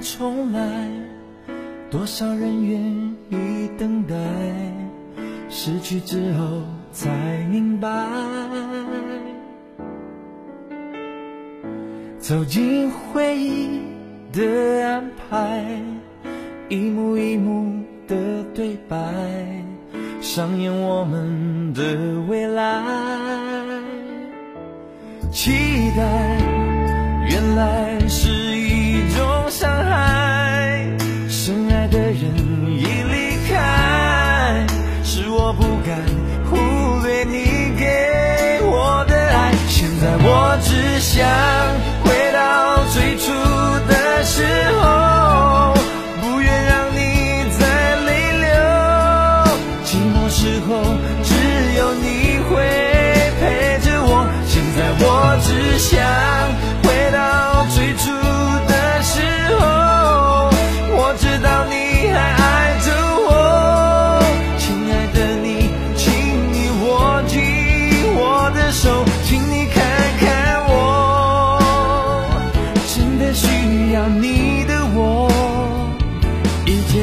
重来？多少人愿意等待？失去之后才明白。走进回忆的安排，一幕一幕的对白，上演我们的未来。期待，原来是不敢忽略你给我的爱。现在我只想回到最初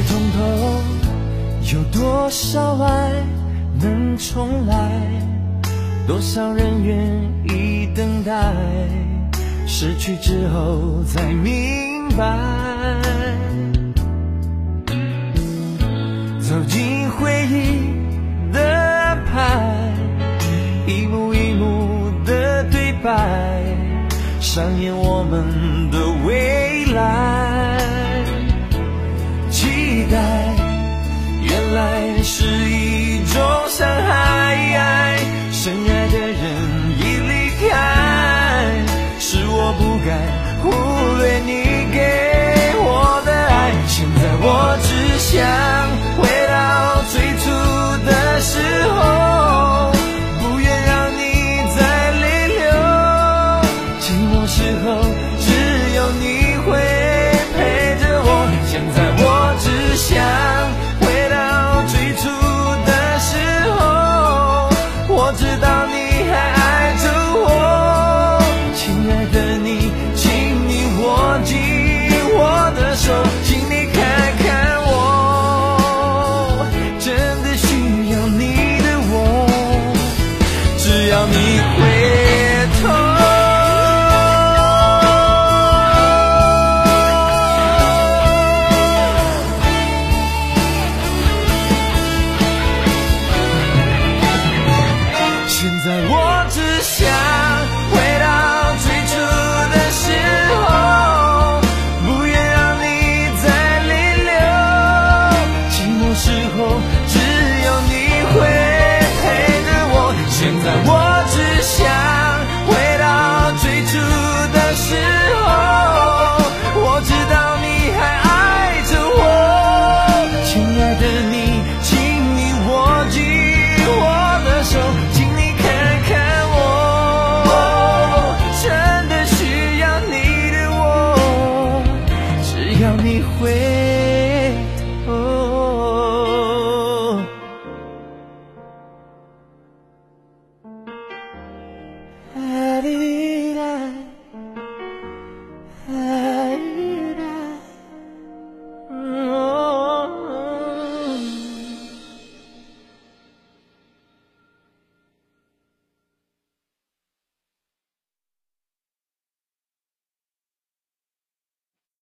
一切从头，有多少爱能重来？多少人愿意等待，失去之后才明白。走进回忆的安排，一幕一幕的对白，上演我们的。